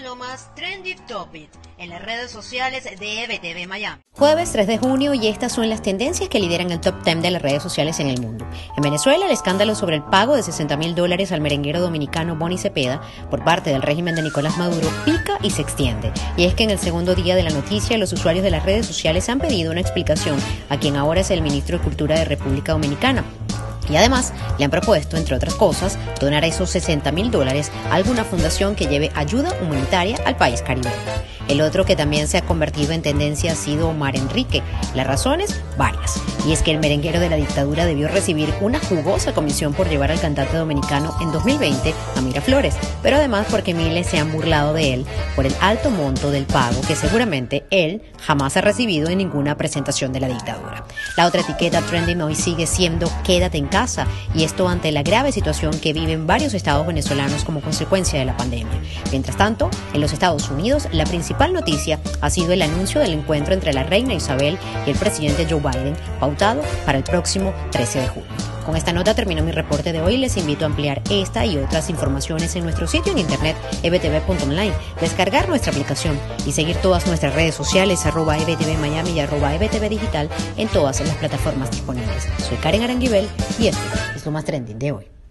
Lo más trendy topic en las redes sociales de EBTV Miami. Jueves 3 de junio y estas son las tendencias que lideran el top 10 de las redes sociales en el mundo. En Venezuela, el escándalo sobre el pago de 60 mil dólares al merenguero dominicano Bonnie Cepeda por parte del régimen de Nicolás Maduro pica y se extiende. Y es que en el segundo día de la noticia, los usuarios de las redes sociales han pedido una explicación a quien ahora es el ministro de Cultura de República Dominicana. Y además le han propuesto, entre otras cosas, donar esos 60 mil dólares a alguna fundación que lleve ayuda humanitaria al país caribeño. El otro que también se ha convertido en tendencia ha sido Omar Enrique. Las razones, varias. Y es que el merenguero de la dictadura debió recibir una jugosa comisión por llevar al cantante dominicano en 2020 a Miraflores, pero además porque miles se han burlado de él por el alto monto del pago que seguramente él jamás ha recibido en ninguna presentación de la dictadura. La otra etiqueta trending hoy sigue siendo Quédate en casa, y esto ante la grave situación que viven varios estados venezolanos como consecuencia de la pandemia. Mientras tanto, en los Estados Unidos, la principal noticia ha sido el anuncio del encuentro entre la reina Isabel y el presidente Joe Biden, pautado para el próximo 13 de julio. Con esta nota termino mi reporte de hoy. Les invito a ampliar esta y otras informaciones en nuestro sitio en internet ebtv.online, descargar nuestra aplicación y seguir todas nuestras redes sociales arroba ebtv Miami y arroba ebtv digital en todas las plataformas disponibles. Soy Karen Aranguibel y esto es lo más trending de hoy.